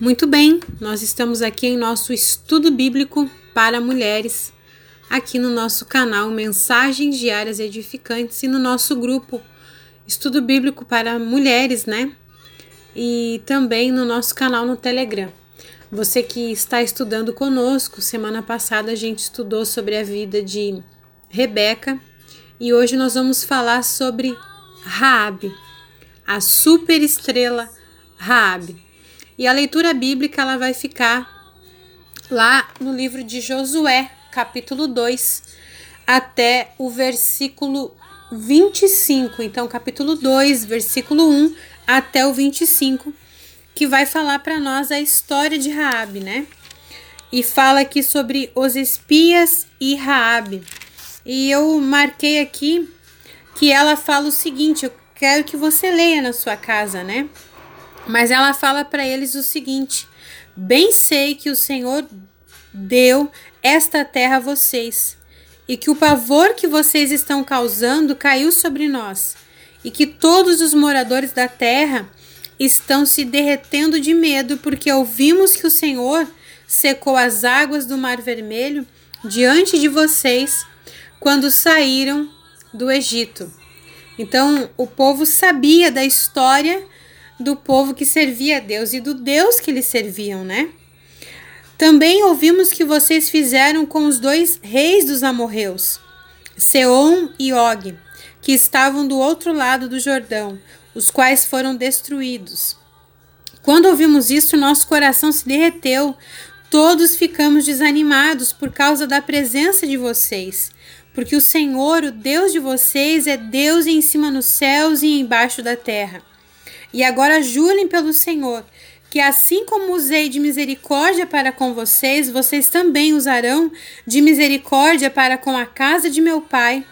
Muito bem, nós estamos aqui em nosso estudo bíblico para mulheres, aqui no nosso canal Mensagens Diárias Edificantes e no nosso grupo Estudo Bíblico para Mulheres, né? E também no nosso canal no Telegram. Você que está estudando conosco, semana passada a gente estudou sobre a vida de Rebeca e hoje nós vamos falar sobre Raabe, a super estrela Raabe. E a leitura bíblica ela vai ficar lá no livro de Josué, capítulo 2, até o versículo 25. Então, capítulo 2, versículo 1 até o 25 que vai falar para nós a história de Raabe, né? E fala aqui sobre os espias e Raabe. E eu marquei aqui que ela fala o seguinte, eu quero que você leia na sua casa, né? Mas ela fala para eles o seguinte: Bem sei que o Senhor deu esta terra a vocês, e que o pavor que vocês estão causando caiu sobre nós, e que todos os moradores da terra estão se derretendo de medo, porque ouvimos que o Senhor secou as águas do Mar Vermelho diante de vocês quando saíram do Egito. Então, o povo sabia da história do povo que servia a Deus e do Deus que eles serviam, né? Também ouvimos que vocês fizeram com os dois reis dos amorreus, Seom e Og, que estavam do outro lado do Jordão, os quais foram destruídos. Quando ouvimos isso, nosso coração se derreteu. Todos ficamos desanimados por causa da presença de vocês, porque o Senhor, o Deus de vocês, é Deus em cima nos céus e embaixo da terra. E agora jurem pelo Senhor, que assim como usei de misericórdia para com vocês, vocês também usarão de misericórdia para com a casa de meu pai,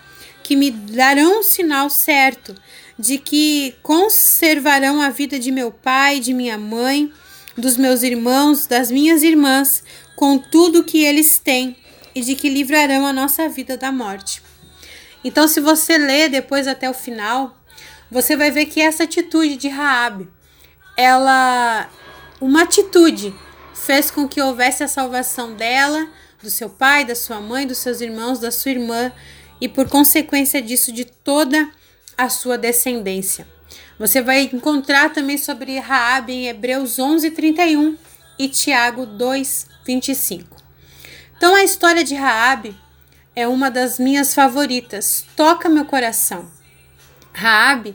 que me darão um sinal certo de que conservarão a vida de meu pai, de minha mãe, dos meus irmãos, das minhas irmãs, com tudo que eles têm, e de que livrarão a nossa vida da morte. Então, se você ler depois até o final, você vai ver que essa atitude de Raabe, ela uma atitude fez com que houvesse a salvação dela, do seu pai, da sua mãe, dos seus irmãos, da sua irmã e por consequência disso de toda a sua descendência. Você vai encontrar também sobre Raabe em Hebreus 11:31 e Tiago 2:25. Então a história de Raabe é uma das minhas favoritas. Toca meu coração. Raabe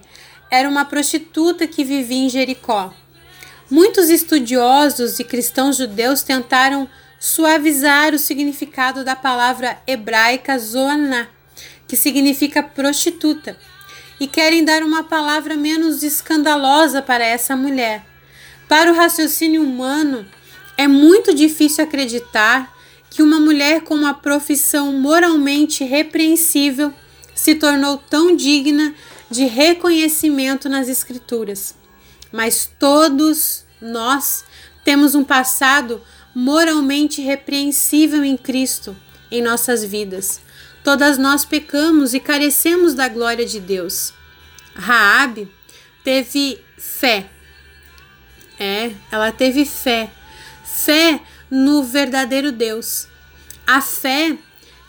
era uma prostituta que vivia em Jericó. Muitos estudiosos e cristãos judeus tentaram suavizar o significado da palavra hebraica zoaná, que significa prostituta e querem dar uma palavra menos escandalosa para essa mulher. Para o raciocínio humano, é muito difícil acreditar que uma mulher com uma profissão moralmente repreensível se tornou tão digna de reconhecimento nas Escrituras. Mas todos nós temos um passado moralmente repreensível em Cristo em nossas vidas. Todas nós pecamos e carecemos da glória de Deus. Raabe teve fé. É, ela teve fé. Fé no verdadeiro Deus. A fé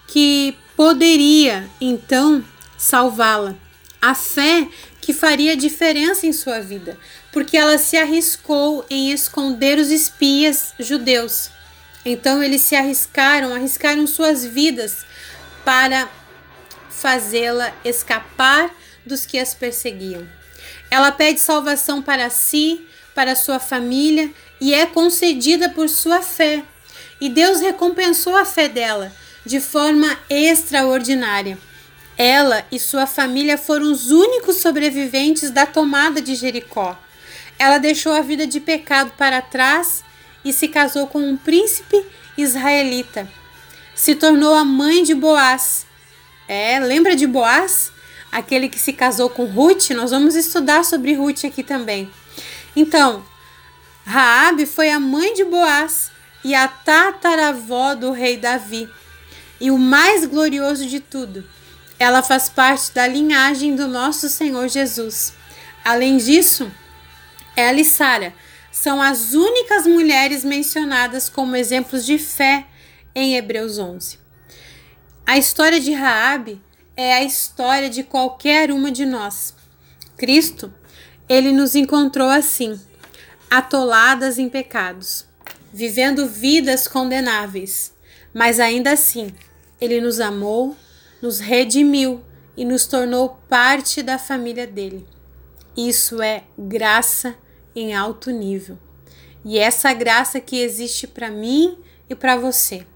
que poderia então salvá-la. A fé que faria diferença em sua vida, porque ela se arriscou em esconder os espias judeus. Então eles se arriscaram, arriscaram suas vidas para fazê-la escapar dos que as perseguiam. Ela pede salvação para si, para sua família e é concedida por sua fé. E Deus recompensou a fé dela de forma extraordinária. Ela e sua família foram os únicos sobreviventes da tomada de Jericó. Ela deixou a vida de pecado para trás e se casou com um príncipe israelita se tornou a mãe de Boaz. É, lembra de Boaz? Aquele que se casou com Ruth? Nós vamos estudar sobre Ruth aqui também. Então, Raabe foi a mãe de Boaz e a tataravó do rei Davi. E o mais glorioso de tudo, ela faz parte da linhagem do nosso Senhor Jesus. Além disso, ela e Sara são as únicas mulheres mencionadas como exemplos de fé em Hebreus 11. A história de Raabe é a história de qualquer uma de nós. Cristo, ele nos encontrou assim, atoladas em pecados, vivendo vidas condenáveis, mas ainda assim, ele nos amou, nos redimiu e nos tornou parte da família dele. Isso é graça em alto nível. E essa graça que existe para mim e para você.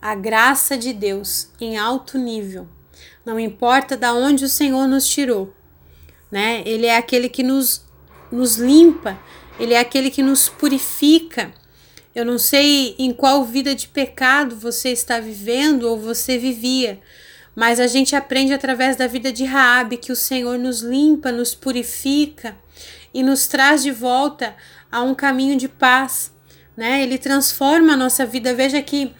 A graça de Deus em alto nível. Não importa da onde o Senhor nos tirou, né? Ele é aquele que nos nos limpa, ele é aquele que nos purifica. Eu não sei em qual vida de pecado você está vivendo ou você vivia, mas a gente aprende através da vida de Raabe que o Senhor nos limpa, nos purifica e nos traz de volta a um caminho de paz, né? Ele transforma a nossa vida. Veja que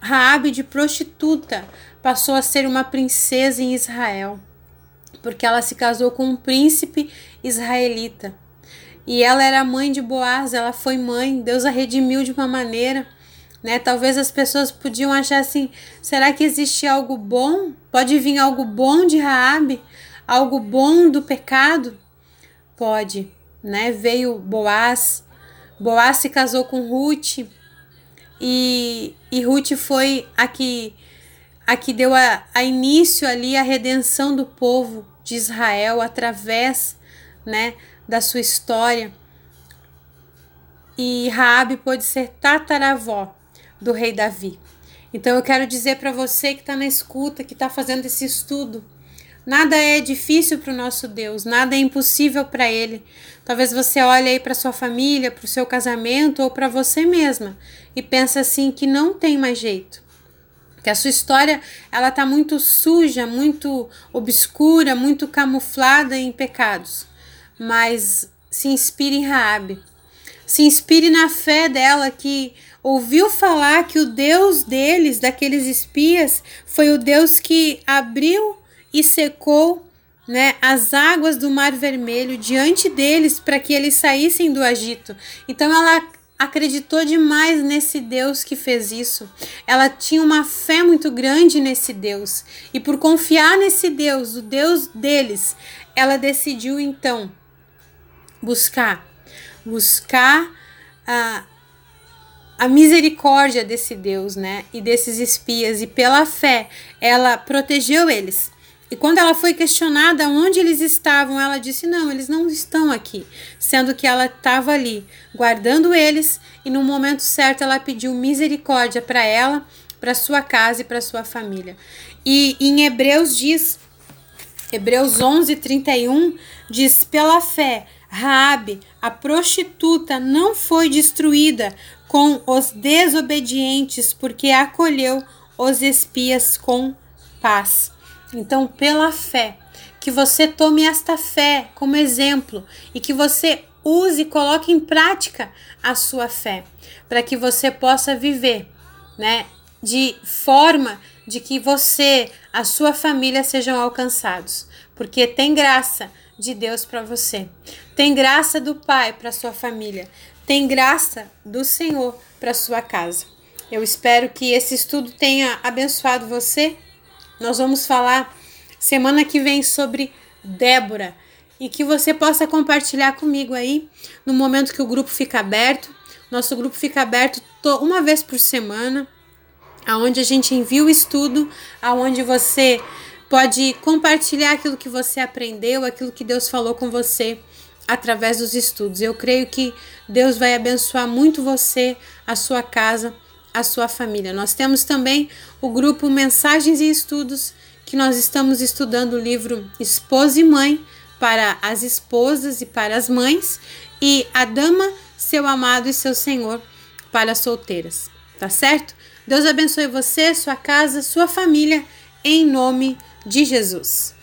Raabe de prostituta passou a ser uma princesa em Israel, porque ela se casou com um príncipe israelita. E ela era mãe de Boaz, ela foi mãe, Deus a redimiu de uma maneira né? Talvez as pessoas podiam achar assim: será que existe algo bom? Pode vir algo bom de Raabe? Algo bom do pecado? Pode, né? Veio Boaz, Boaz se casou com Ruth e, e Ruth foi a que, a que deu a, a início ali a redenção do povo de Israel através, né, da sua história. E Raabe pôde ser tataravó do rei Davi. Então eu quero dizer para você que está na escuta, que está fazendo esse estudo, nada é difícil para o nosso Deus, nada é impossível para Ele. Talvez você olhe aí para sua família, para o seu casamento ou para você mesma e pense assim que não tem mais jeito, que a sua história ela está muito suja, muito obscura, muito camuflada em pecados. Mas se inspire em Raabe, se inspire na fé dela que ouviu falar que o Deus deles, daqueles espias, foi o Deus que abriu e secou né, as águas do Mar Vermelho diante deles para que eles saíssem do Egito. Então ela acreditou demais nesse Deus que fez isso. Ela tinha uma fé muito grande nesse Deus. E por confiar nesse Deus, o Deus deles, ela decidiu então buscar buscar a a misericórdia desse Deus, né, e desses espias, e pela fé, ela protegeu eles. E quando ela foi questionada onde eles estavam, ela disse: Não, eles não estão aqui. Sendo que ela estava ali, guardando eles, e no momento certo ela pediu misericórdia para ela, para sua casa e para sua família. E em Hebreus diz, Hebreus 11, 31, diz: Pela fé, Raabe, a prostituta, não foi destruída com os desobedientes, porque acolheu os espias com paz. Então, pela fé, que você tome esta fé como exemplo e que você use e coloque em prática a sua fé, para que você possa viver, né, de forma de que você, a sua família sejam alcançados, porque tem graça de Deus para você. Tem graça do Pai para sua família. Tem graça do Senhor para sua casa. Eu espero que esse estudo tenha abençoado você. Nós vamos falar semana que vem sobre Débora e que você possa compartilhar comigo aí no momento que o grupo fica aberto. Nosso grupo fica aberto uma vez por semana, aonde a gente envia o estudo, aonde você pode compartilhar aquilo que você aprendeu, aquilo que Deus falou com você através dos estudos. Eu creio que Deus vai abençoar muito você, a sua casa, a sua família. Nós temos também o grupo Mensagens e Estudos, que nós estamos estudando o livro Esposa e Mãe para as esposas e para as mães, e A Dama, Seu Amado e Seu Senhor para as solteiras. Tá certo? Deus abençoe você, sua casa, sua família, em nome de Jesus.